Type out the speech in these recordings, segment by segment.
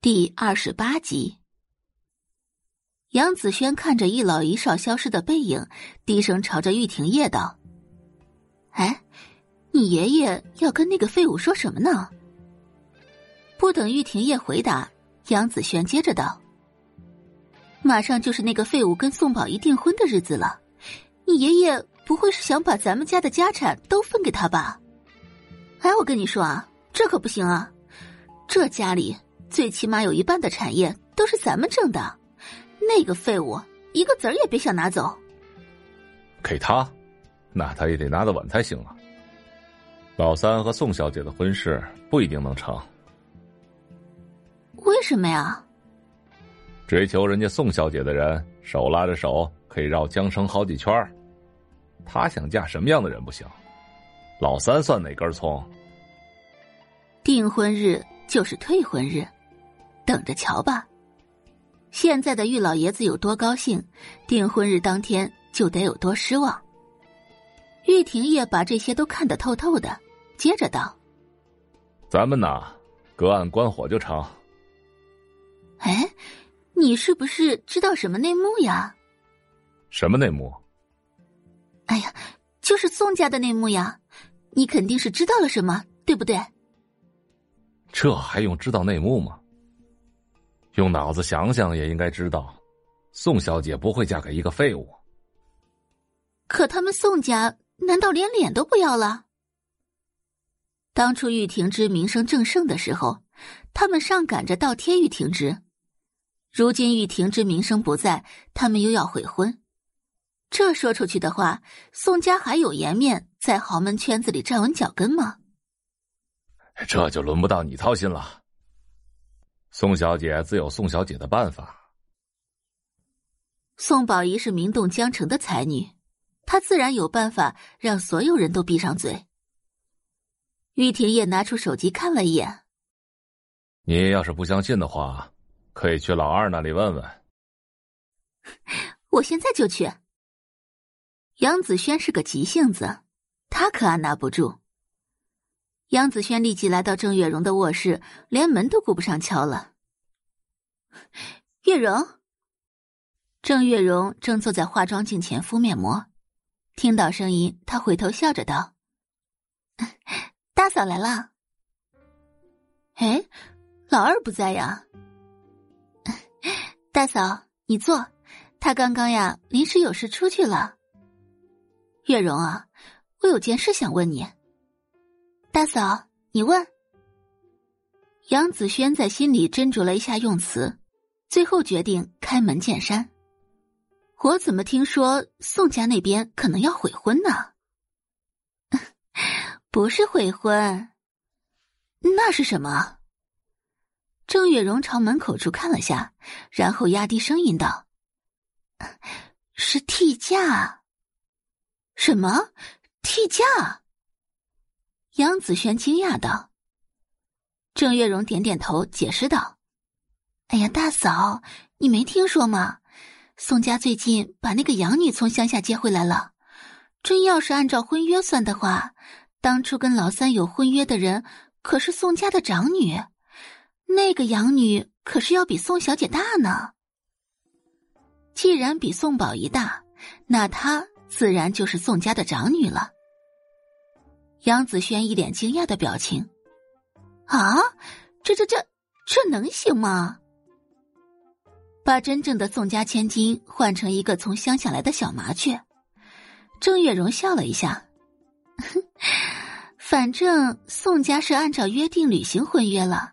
第二十八集，杨子轩看着一老一少消失的背影，低声朝着玉婷叶道：“哎，你爷爷要跟那个废物说什么呢？”不等玉婷叶回答，杨子轩接着道：“马上就是那个废物跟宋宝仪订婚的日子了，你爷爷不会是想把咱们家的家产都分给他吧？哎，我跟你说啊，这可不行啊，这家里……”最起码有一半的产业都是咱们挣的，那个废物一个子儿也别想拿走。给他，那他也得拿得稳才行啊。老三和宋小姐的婚事不一定能成。为什么呀？追求人家宋小姐的人，手拉着手可以绕江城好几圈他想嫁什么样的人不行？老三算哪根葱？订婚日就是退婚日。等着瞧吧，现在的玉老爷子有多高兴，订婚日当天就得有多失望。玉婷也把这些都看得透透的，接着道：“咱们呐，隔岸观火就成。”哎，你是不是知道什么内幕呀？什么内幕？哎呀，就是宋家的内幕呀！你肯定是知道了什么，对不对？这还用知道内幕吗？用脑子想想也应该知道，宋小姐不会嫁给一个废物。可他们宋家难道连脸都不要了？当初玉婷之名声正盛的时候，他们上赶着倒贴玉婷之；如今玉婷之名声不在，他们又要悔婚。这说出去的话，宋家还有颜面在豪门圈子里站稳脚跟吗？这就轮不到你操心了。宋小姐自有宋小姐的办法。宋宝仪是名动江城的才女，她自然有办法让所有人都闭上嘴。玉婷也拿出手机看了一眼。你要是不相信的话，可以去老二那里问问。我现在就去。杨子轩是个急性子，他可按捺不住。杨子轩立即来到郑月荣的卧室，连门都顾不上敲了。月荣，郑月荣正坐在化妆镜前敷面膜，听到声音，他回头笑着道：“ 大嫂来了。”哎，老二不在呀。大嫂，你坐，他刚刚呀临时有事出去了。月荣啊，我有件事想问你。大嫂，你问。杨子轩在心里斟酌了一下用词，最后决定开门见山。我怎么听说宋家那边可能要悔婚呢？不是悔婚，那是什么？郑月荣朝门口处看了下，然后压低声音道：“是替嫁。”什么？替嫁？杨子轩惊讶道：“郑月荣点点头，解释道：‘哎呀，大嫂，你没听说吗？宋家最近把那个养女从乡下接回来了。真要是按照婚约算的话，当初跟老三有婚约的人可是宋家的长女，那个养女可是要比宋小姐大呢。既然比宋宝仪大，那她自然就是宋家的长女了。’”杨子轩一脸惊讶的表情，啊，这这这这能行吗？把真正的宋家千金换成一个从乡下来的小麻雀，郑月荣笑了一下，反正宋家是按照约定履行婚约了，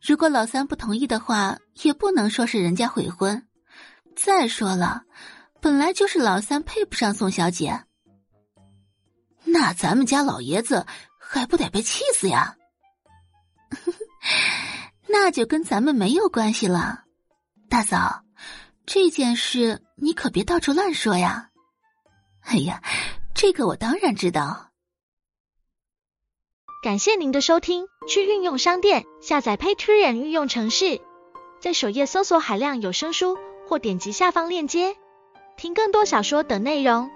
如果老三不同意的话，也不能说是人家悔婚。再说了，本来就是老三配不上宋小姐。那咱们家老爷子还不得被气死呀？那就跟咱们没有关系了，大嫂，这件事你可别到处乱说呀。哎呀，这个我当然知道。感谢您的收听，去运用商店下载 Patreon 运用城市，在首页搜索海量有声书，或点击下方链接听更多小说等内容。